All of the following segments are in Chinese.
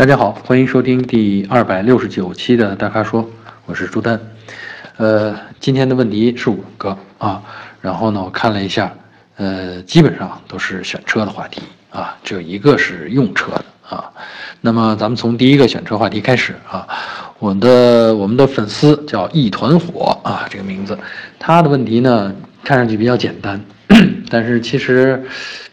大家好，欢迎收听第二百六十九期的大咖说，我是朱丹。呃，今天的问题是五个啊，然后呢，我看了一下，呃，基本上都是选车的话题啊，只有一个是用车的啊。那么咱们从第一个选车话题开始啊，我的我们的粉丝叫一团火啊，这个名字，他的问题呢看上去比较简单，但是其实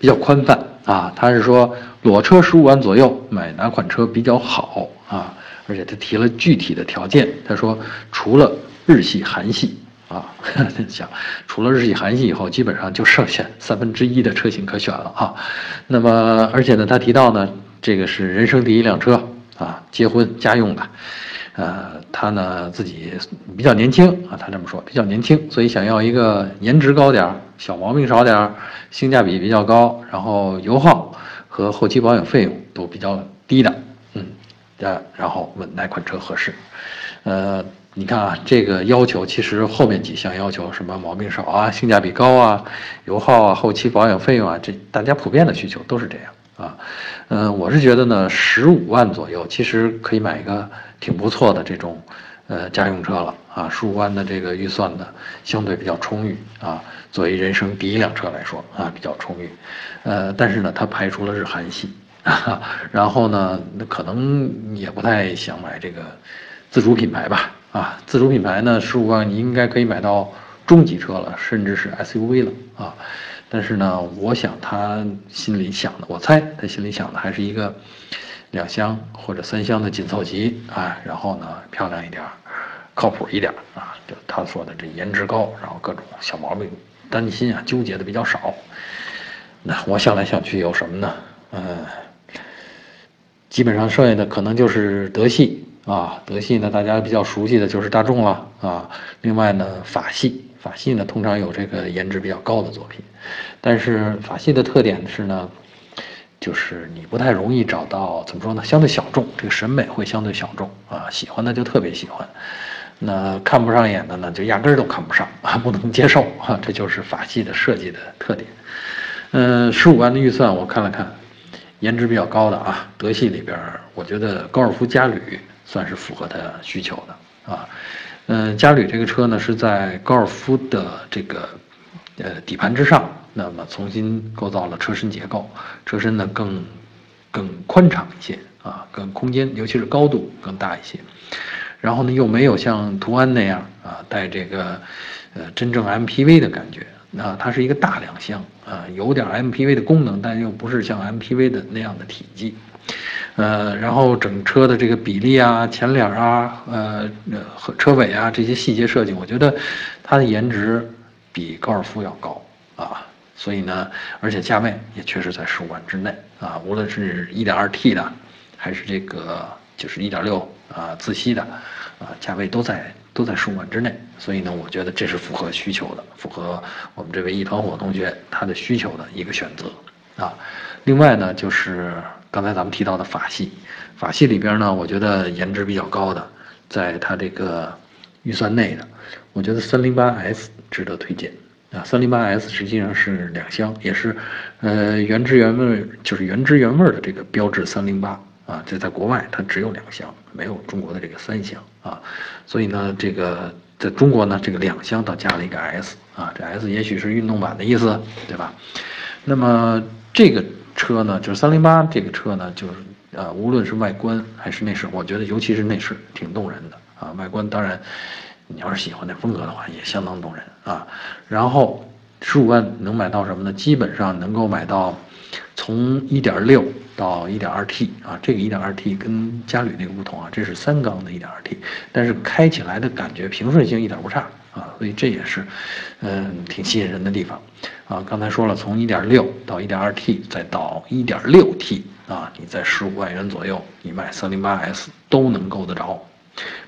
比较宽泛啊，他是说。裸车十五万左右买哪款车比较好啊？而且他提了具体的条件，他说除了日系、韩系啊，想除了日系、韩系以后，基本上就剩下三分之一的车型可选了啊。那么而且呢，他提到呢，这个是人生第一辆车啊，结婚家用的，呃，他呢自己比较年轻啊，他这么说比较年轻，所以想要一个颜值高点儿、小毛病少点儿、性价比比较高，然后油耗。和后期保养费用都比较低的，嗯，呃，然后问哪款车合适？呃，你看啊，这个要求其实后面几项要求，什么毛病少啊，性价比高啊，油耗啊，后期保养费用啊，这大家普遍的需求都是这样啊。嗯，我是觉得呢，十五万左右其实可以买一个挺不错的这种呃家用车了啊，十五万的这个预算呢，相对比较充裕啊。作为人生第一辆车来说啊，比较充裕，呃，但是呢，它排除了日韩系，然后呢，那可能也不太想买这个自主品牌吧，啊，自主品牌呢，十五万你应该可以买到中级车了，甚至是 SUV 了啊，但是呢，我想他心里想的，我猜他心里想的还是一个两厢或者三厢的紧凑级啊，然后呢，漂亮一点，靠谱一点啊，就他说的这颜值高，然后各种小毛病。担心啊，纠结的比较少。那我想来想去有什么呢？嗯，基本上剩下的可能就是德系啊，德系呢大家比较熟悉的就是大众了啊。另外呢，法系，法系呢通常有这个颜值比较高的作品，但是法系的特点是呢，就是你不太容易找到怎么说呢？相对小众，这个审美会相对小众啊，喜欢的就特别喜欢。那看不上眼的呢，就压根儿都看不上啊，不能接受啊，这就是法系的设计的特点。嗯，十五万的预算我看了看，颜值比较高的啊，德系里边，我觉得高尔夫嘉旅算是符合他需求的啊。嗯，嘉旅这个车呢是在高尔夫的这个呃底盘之上，那么重新构造了车身结构，车身呢更更宽敞一些啊，更空间尤其是高度更大一些。然后呢，又没有像途安那样啊带这个，呃，真正 MPV 的感觉。那它是一个大两厢啊，有点 MPV 的功能，但又不是像 MPV 的那样的体积。呃，然后整车的这个比例啊、前脸啊、呃和车尾啊这些细节设计，我觉得它的颜值比高尔夫要高啊。所以呢，而且价位也确实在十五万之内啊，无论是一点二 T 的，还是这个。就是一点六啊，自吸的，啊，价位都在都在十五万之内，所以呢，我觉得这是符合需求的，符合我们这位一团火同学他的需求的一个选择啊。另外呢，就是刚才咱们提到的法系，法系里边呢，我觉得颜值比较高的，在它这个预算内的，我觉得三零八 S 值得推荐啊。三零八 S 实际上是两厢，也是呃原汁原味，就是原汁原味的这个标致三零八。啊，这在国外它只有两厢，没有中国的这个三厢啊，所以呢，这个在中国呢，这个两厢倒加了一个 S 啊，这 S 也许是运动版的意思，对吧？那么这个车呢，就是三零八这个车呢，就是呃，无论是外观还是内饰，我觉得尤其是内饰挺动人的啊。外观当然，你要是喜欢那风格的话，也相当动人啊。然后十五万能买到什么呢？基本上能够买到从一点六。到一点二 T 啊，这个一点二 T 跟嘉旅那个不同啊，这是三缸的一点二 T，但是开起来的感觉平顺性一点不差啊，所以这也是，嗯，挺吸引人的地方啊。刚才说了，从一点六到一点二 T，再到一点六 T 啊，你在十五万元左右，你买三零八 S 都能够得着，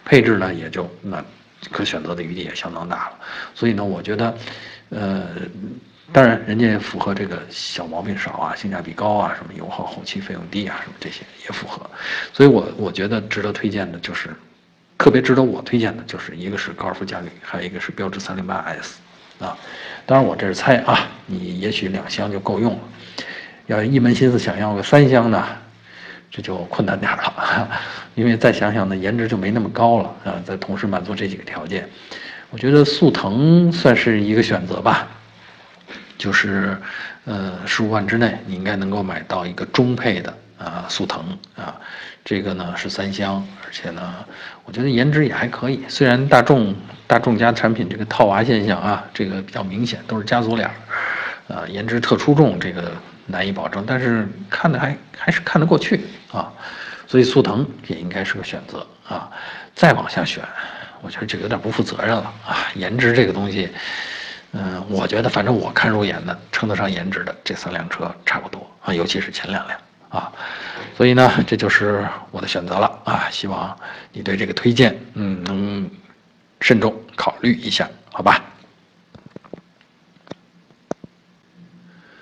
配置呢也就那可选择的余地也相当大了，所以呢，我觉得，呃。当然，人家也符合这个小毛病少啊，性价比高啊，什么油耗、后期费用低啊，什么这些也符合。所以，我我觉得值得推荐的就是，特别值得我推荐的就是一个是高尔夫嘉旅，还有一个是标致三零八 S，啊，当然我这是猜啊，你也许两厢就够用了。要一门心思想要个三厢呢，这就困难点了，因为再想想呢，颜值就没那么高了啊。再同时满足这几个条件，我觉得速腾算是一个选择吧。就是，呃，十五万之内，你应该能够买到一个中配的啊速腾啊。这个呢是三厢，而且呢，我觉得颜值也还可以。虽然大众大众家产品这个套娃现象啊，这个比较明显，都是家族脸儿，啊，颜值特出众，这个难以保证。但是看的还还是看得过去啊，所以速腾也应该是个选择啊。再往下选，我觉得这个有点不负责任了啊。颜值这个东西，嗯，我觉得反正我看入眼的，称得上颜值的这三辆车差不多啊，尤其是前两辆。啊，所以呢，这就是我的选择了啊！希望你对这个推荐，嗯，能慎重考虑一下，好吧？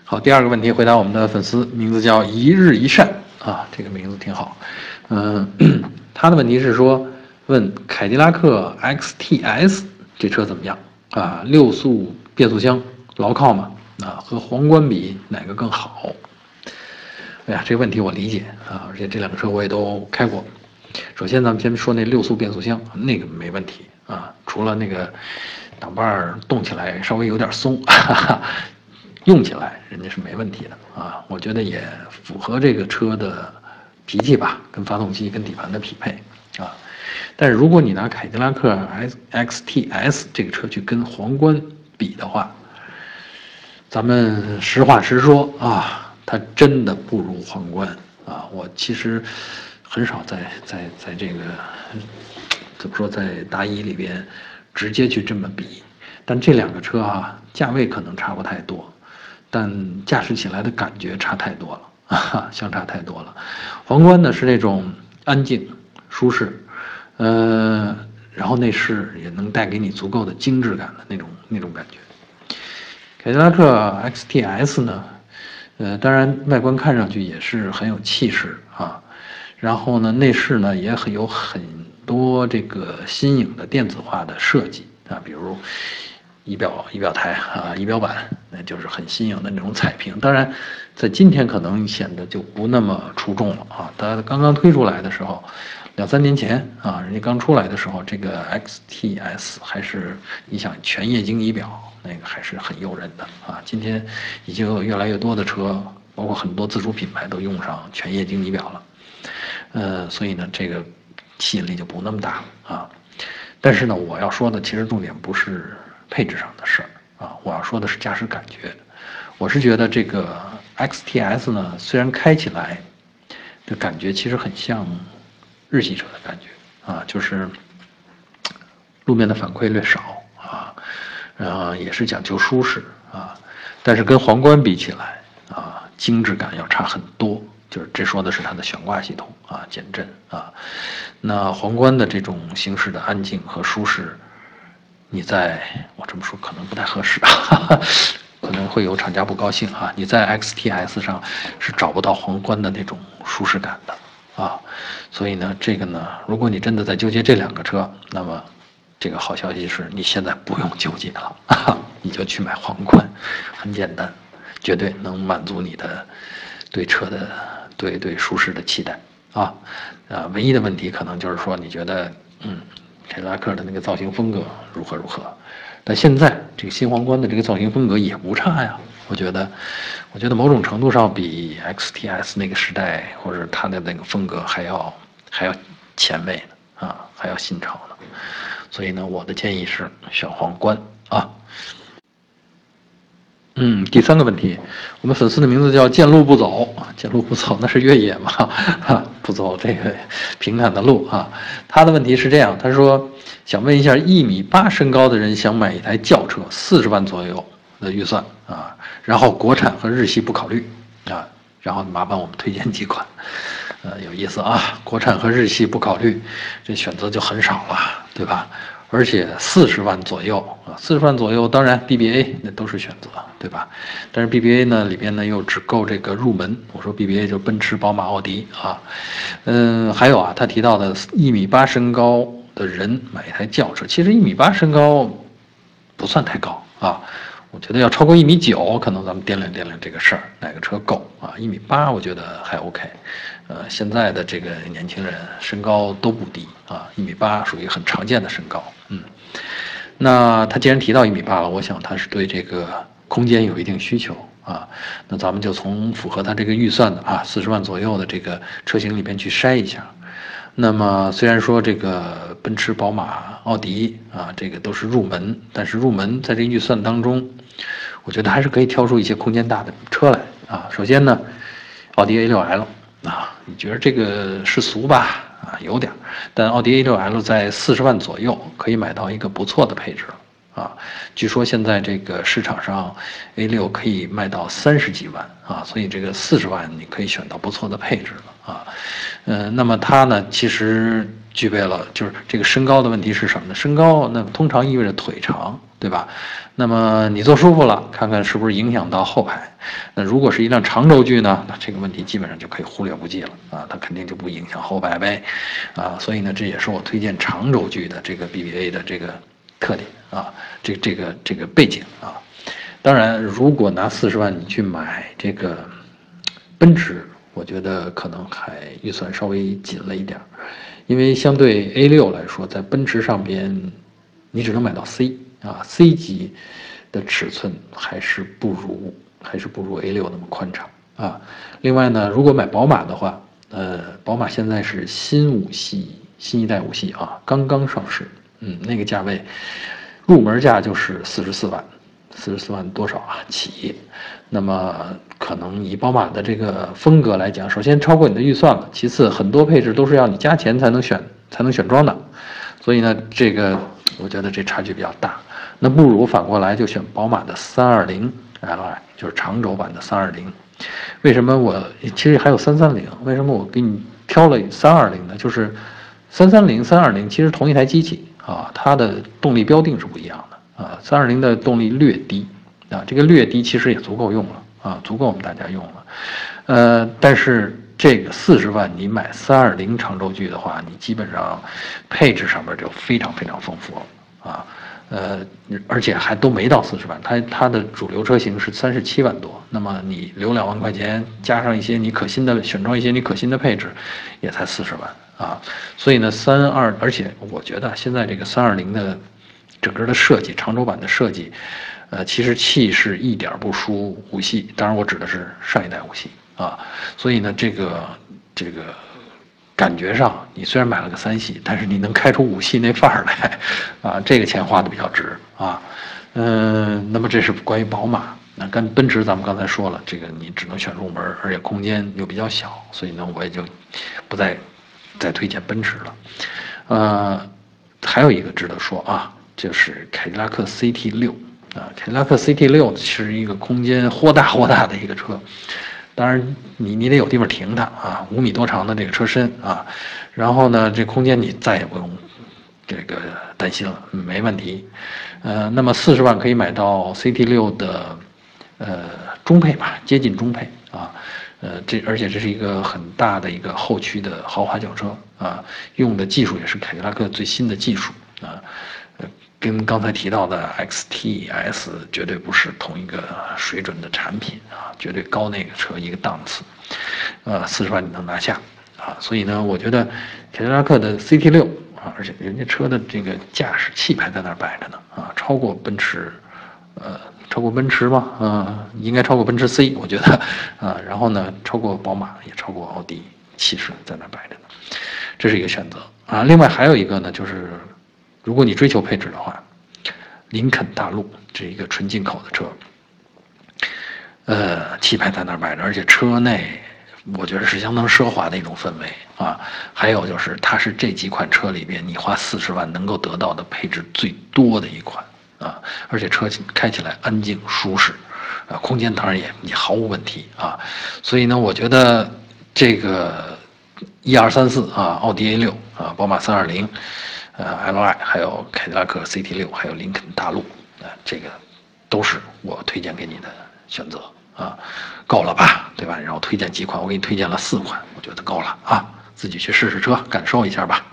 好，第二个问题回答我们的粉丝，名字叫一日一善啊，这个名字挺好。嗯，他的问题是说，问凯迪拉克 XTS 这车怎么样啊？六速变速箱牢靠吗？啊，和皇冠比哪个更好？哎呀，这个问题我理解啊，而且这两个车我也都开过。首先，咱们先说那六速变速箱，那个没问题啊，除了那个挡把儿动起来稍微有点松，哈哈，用起来人家是没问题的啊。我觉得也符合这个车的脾气吧，跟发动机跟底盘的匹配啊。但是如果你拿凯迪拉克 S X T S 这个车去跟皇冠比的话，咱们实话实说啊。它真的不如皇冠啊！我其实很少在在在这个怎么说，在答疑里边直接去这么比。但这两个车啊，价位可能差不太多，但驾驶起来的感觉差太多了 啊，相差太多了。皇冠呢是那种安静、舒适，呃，然后内饰也能带给你足够的精致感的那种那种感觉。凯迪拉克 XTS 呢？呃，当然，外观看上去也是很有气势啊，然后呢，内饰呢也很有很多这个新颖的电子化的设计啊，比如仪表仪表台啊，仪表板，那就是很新颖的那种彩屏。当然，在今天可能显得就不那么出众了啊。它刚刚推出来的时候，两三年前啊，人家刚出来的时候，这个 XTS 还是你想全液晶仪表。那个还是很诱人的啊！今天已经有越来越多的车，包括很多自主品牌都用上全液晶仪表了，呃，所以呢，这个吸引力就不那么大了啊。但是呢，我要说的其实重点不是配置上的事儿啊，我要说的是驾驶感觉。我是觉得这个 XTS 呢，虽然开起来的感觉其实很像日系车的感觉啊，就是路面的反馈略少。啊，然后也是讲究舒适啊，但是跟皇冠比起来啊，精致感要差很多。就是这说的是它的悬挂系统啊，减震啊。那皇冠的这种形式的安静和舒适，你在我这么说可能不太合适，可能会有厂家不高兴啊。你在 XTS 上是找不到皇冠的那种舒适感的啊。所以呢，这个呢，如果你真的在纠结这两个车，那么。这个好消息是你现在不用纠结了，你就去买皇冠，很简单，绝对能满足你的对车的对对舒适的期待啊啊！唯一的问题可能就是说你觉得嗯，凯迪拉克的那个造型风格如何如何？但现在这个新皇冠的这个造型风格也不差呀，我觉得，我觉得某种程度上比 XTS 那个时代或者它的那个风格还要还要前卫呢啊，还要新潮呢。所以呢，我的建议是选皇冠啊。嗯，第三个问题，我们粉丝的名字叫见路不走，见路不走那是越野嘛，哈，不走这个平坦的路啊。他的问题是这样，他说想问一下，一米八身高的人想买一台轿车，四十万左右的预算啊，然后国产和日系不考虑啊，然后麻烦我们推荐几款。呃，有意思啊，国产和日系不考虑，这选择就很少了，对吧？而且四十万左右啊，四十万左右，当然 BBA 那都是选择，对吧？但是 BBA 呢里边呢又只够这个入门。我说 BBA 就奔驰、宝马、奥迪啊，嗯，还有啊，他提到的一米八身高的人买一台轿车，其实一米八身高不算太高啊。我觉得要超过一米九，可能咱们掂量掂量这个事儿，哪个车够啊？一米八，我觉得还 OK，呃，现在的这个年轻人身高都不低啊，一米八属于很常见的身高。那他既然提到一米八了，我想他是对这个空间有一定需求啊。那咱们就从符合他这个预算的啊，四十万左右的这个车型里边去筛一下。那么虽然说这个奔驰、宝马、奥迪啊，这个都是入门，但是入门在这预算当中，我觉得还是可以挑出一些空间大的车来啊。首先呢，奥迪 A6L 啊，你觉得这个是俗吧？啊，有点，但奥迪 A6L 在四十万左右可以买到一个不错的配置了。啊，据说现在这个市场上，A6 可以卖到三十几万啊，所以这个四十万你可以选到不错的配置了啊。嗯，那么它呢，其实具备了就是这个身高的问题是什么呢？身高那通常意味着腿长，对吧？那么你坐舒服了，看看是不是影响到后排？那如果是一辆长轴距呢，那这个问题基本上就可以忽略不计了啊，它肯定就不影响后排呗啊。所以呢，这也是我推荐长轴距的这个 BBA 的这个。特点啊，这这个这个背景啊，当然，如果拿四十万你去买这个奔驰，我觉得可能还预算稍微紧了一点，因为相对 A 六来说，在奔驰上边，你只能买到 C 啊，C 级的尺寸还是不如还是不如 A 六那么宽敞啊。另外呢，如果买宝马的话，呃，宝马现在是新五系新一代五系啊，刚刚上市。嗯，那个价位，入门价就是四十四万，四十四万多少啊？起，那么可能以宝马的这个风格来讲，首先超过你的预算了，其次很多配置都是要你加钱才能选才能选装的，所以呢，这个我觉得这差距比较大。那不如反过来就选宝马的三二零 Li，就是长轴版的三二零。为什么我其实还有三三零？为什么我给你挑了三二零呢？就是三三零、三二零其实同一台机器。啊，它的动力标定是不一样的啊，三二零的动力略低啊，这个略低其实也足够用了啊，足够我们大家用了，呃，但是这个四十万你买三二零长轴距的话，你基本上配置上面就非常非常丰富了啊，呃，而且还都没到四十万，它它的主流车型是三十七万多，那么你留两万块钱，加上一些你可心的选装一些你可心的配置，也才四十万。啊，所以呢，三二，而且我觉得现在这个三二零的整个的设计，长轴版的设计，呃，其实气势一点不输五系，当然我指的是上一代五系啊。所以呢，这个这个感觉上，你虽然买了个三系，但是你能开出五系那范儿来，啊，这个钱花的比较值啊。嗯，那么这是关于宝马，那跟奔驰咱们刚才说了，这个你只能选入门，而且空间又比较小，所以呢，我也就不再。再推荐奔驰了，呃，还有一个值得说啊，就是凯迪拉克 CT 六啊，凯迪拉克 CT 六是一个空间豁大豁大的一个车，当然你你得有地方停它啊，五米多长的这个车身啊，然后呢，这空间你再也不用这个担心了，没问题，呃，那么四十万可以买到 CT 六的呃中配吧，接近中配啊。呃，这而且这是一个很大的一个后驱的豪华轿车啊，用的技术也是凯迪拉克最新的技术，跟刚才提到的 XTS 绝对不是同一个水准的产品啊，绝对高那个车一个档次，呃，四十万你能拿下啊，所以呢，我觉得凯迪拉克的 CT 六啊，而且人家车的这个驾驶气派在那儿摆着呢啊，超过奔驰，呃。超过奔驰吗？嗯，应该超过奔驰 C，我觉得，啊，然后呢，超过宝马，也超过奥迪，气势在那儿摆着呢，这是一个选择啊。另外还有一个呢，就是如果你追求配置的话，林肯大陆这一个纯进口的车，呃，气派在那摆着，而且车内我觉得是相当奢华的一种氛围啊。还有就是它是这几款车里边你花四十万能够得到的配置最多的一款。啊，而且车开起来安静舒适，啊，空间当然也也毫无问题啊，所以呢，我觉得这个一二三四啊，奥迪 A 六啊，宝马三二零，呃，Li，还有凯迪拉克 CT 六，还有林肯大陆，啊，这个都是我推荐给你的选择啊，够了吧，对吧？然后推荐几款，我给你推荐了四款，我觉得够了啊，自己去试试车，感受一下吧。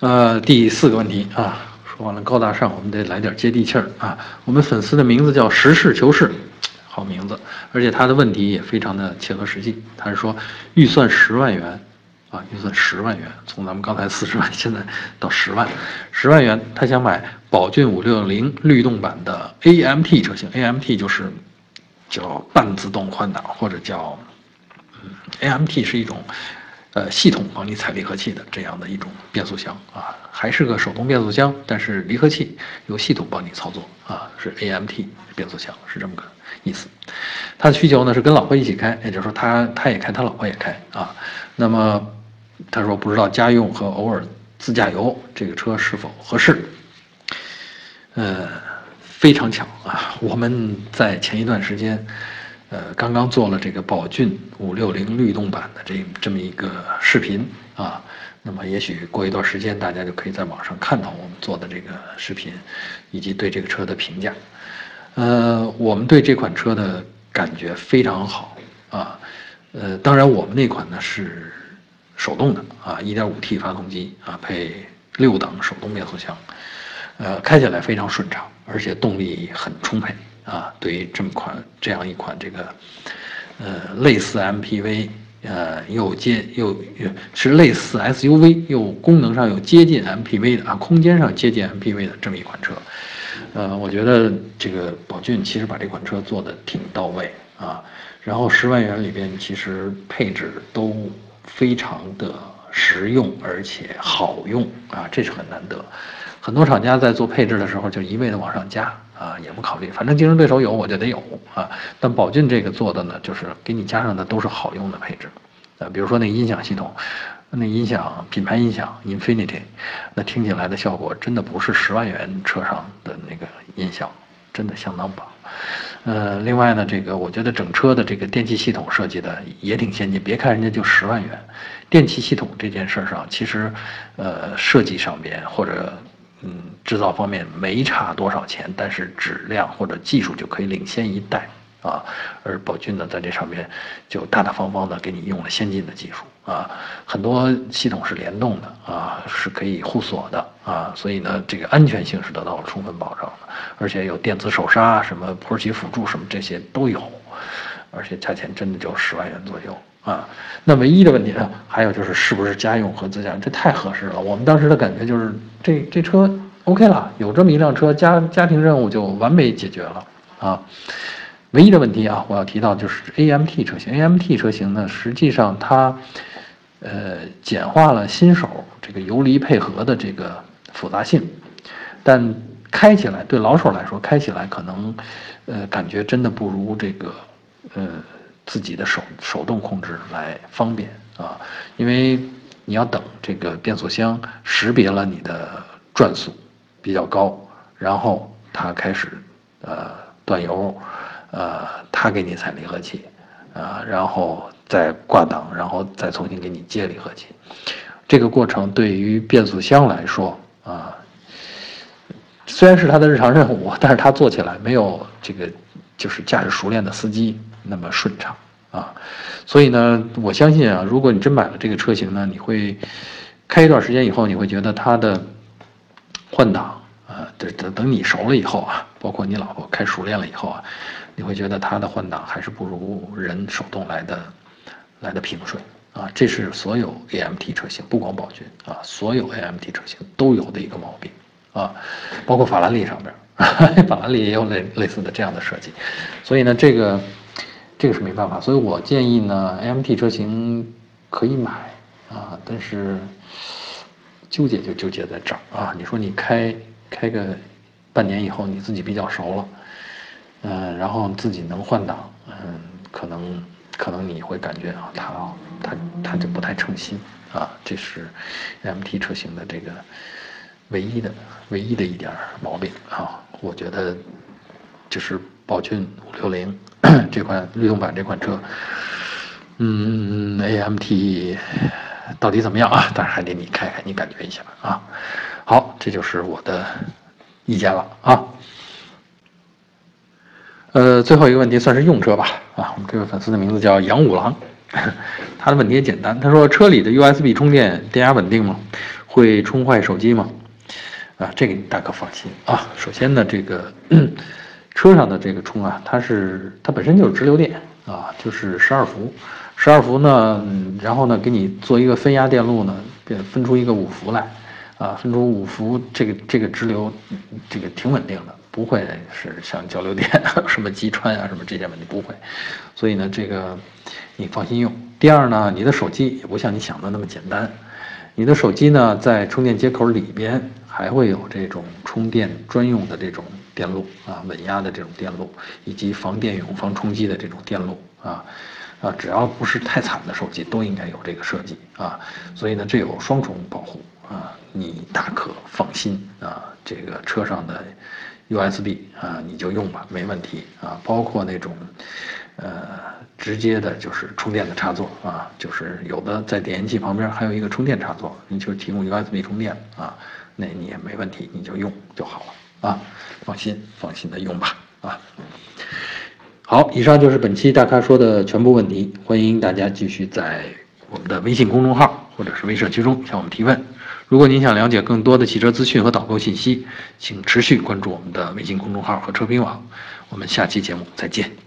呃，第四个问题啊。说完了高大上，我们得来点接地气儿啊！我们粉丝的名字叫实事求是，好名字，而且他的问题也非常的切合实际。他是说，预算十万元，预算十万元，从咱们刚才四十万，现在到十万，十万元，他想买宝骏五六零律动版的 AMT 车型，AMT 就是叫半自动换挡，或者叫，嗯，AMT 是一种。呃，系统帮你踩离合器的这样的一种变速箱啊，还是个手动变速箱，但是离合器由系统帮你操作啊，是 AMT 变速箱，是这么个意思。他的需求呢是跟老婆一起开，也就是说他他也开，他老婆也开啊。那么他说不知道家用和偶尔自驾游这个车是否合适？呃，非常巧啊，我们在前一段时间。呃，刚刚做了这个宝骏五六零律动版的这这么一个视频啊，那么也许过一段时间，大家就可以在网上看到我们做的这个视频，以及对这个车的评价。呃，我们对这款车的感觉非常好啊。呃，当然我们那款呢是手动的啊，1.5T 发动机啊，配六档手动变速箱，呃，开起来非常顺畅，而且动力很充沛。啊，对于这么款这样一款这个，呃，类似 MPV，呃，又接又是类似 SUV，又功能上又接近 MPV 的啊，空间上接近 MPV 的这么一款车，呃，我觉得这个宝骏其实把这款车做的挺到位啊，然后十万元里边其实配置都非常的实用而且好用啊，这是很难得，很多厂家在做配置的时候就一味的往上加。啊，也不考虑，反正竞争对手有我就得有啊。但宝骏这个做的呢，就是给你加上的都是好用的配置，啊，比如说那音响系统，那音响品牌音响 Infinity，那听起来的效果真的不是十万元车上的那个音响，真的相当棒。呃，另外呢，这个我觉得整车的这个电气系统设计的也挺先进，别看人家就十万元，电气系统这件事儿上，其实，呃，设计上边或者。嗯，制造方面没差多少钱，但是质量或者技术就可以领先一代啊。而宝骏呢，在这上面就大大方方的给你用了先进的技术啊，很多系统是联动的啊，是可以互锁的啊，所以呢，这个安全性是得到了充分保障的，而且有电子手刹、什么坡起辅助什么这些都有，而且价钱真的就十万元左右。啊，那唯一的问题呢，还有就是是不是家用和自驾，这太合适了。我们当时的感觉就是这这车 OK 了，有这么一辆车，家家庭任务就完美解决了啊。唯一的问题啊，我要提到就是 AMT 车型，AMT 车型呢，实际上它呃简化了新手这个游离配合的这个复杂性，但开起来对老手来说，开起来可能呃感觉真的不如这个呃。自己的手手动控制来方便啊，因为你要等这个变速箱识别了你的转速比较高，然后它开始呃断油，呃他给你踩离合器，啊然后再挂档，然后再重新给你接离合器，这个过程对于变速箱来说啊，虽然是他的日常任务，但是他做起来没有这个就是驾驶熟练的司机。那么顺畅啊，所以呢，我相信啊，如果你真买了这个车型呢，你会开一段时间以后，你会觉得它的换挡啊，等等等你熟了以后啊，包括你老婆开熟练了以后啊，你会觉得它的换挡还是不如人手动来的来的平顺啊。这是所有 AMT 车型，不光宝骏啊，所有 AMT 车型都有的一个毛病啊，包括法拉利上边，法拉利也有类类似的这样的设计，所以呢，这个。这个是没办法，所以我建议呢，AMT 车型可以买啊，但是纠结就纠结在这儿啊。你说你开开个半年以后，你自己比较熟了，嗯，然后自己能换挡，嗯，可能可能你会感觉啊，它它它就不太称心啊。这是 AMT 车型的这个唯一的唯一的一点毛病啊。我觉得就是宝骏五六零。这款律动版这款车，嗯，AMT 到底怎么样啊？当然还得你开开，你感觉一下啊。好，这就是我的意见了啊。呃，最后一个问题算是用车吧啊。我们这位粉丝的名字叫杨五郎，他的问题也简单，他说车里的 USB 充电电压稳定吗？会充坏手机吗？啊，这个你大可放心啊。首先呢，这个。车上的这个充啊，它是它本身就是直流电啊，就是十二伏，十二伏呢，然后呢给你做一个分压电路呢，变分出一个五伏来，啊，分出五伏，这个这个直流，这个挺稳定的，不会是像交流电什么击穿啊什么这些问题不会，所以呢这个你放心用。第二呢，你的手机也不像你想的那么简单，你的手机呢在充电接口里边还会有这种充电专用的这种。电路啊，稳压的这种电路，以及防电永防冲击的这种电路啊，啊，只要不是太惨的手机，都应该有这个设计啊。所以呢，这有双重保护啊，你大可放心啊。这个车上的 USB 啊，你就用吧，没问题啊。包括那种呃直接的，就是充电的插座啊，就是有的在点烟器旁边还有一个充电插座，你就提供 USB 充电啊，那你也没问题，你就用就好了。啊，放心，放心的用吧。啊，好，以上就是本期大咖说的全部问题。欢迎大家继续在我们的微信公众号或者是微社区中向我们提问。如果您想了解更多的汽车资讯和导购信息，请持续关注我们的微信公众号和车评网。我们下期节目再见。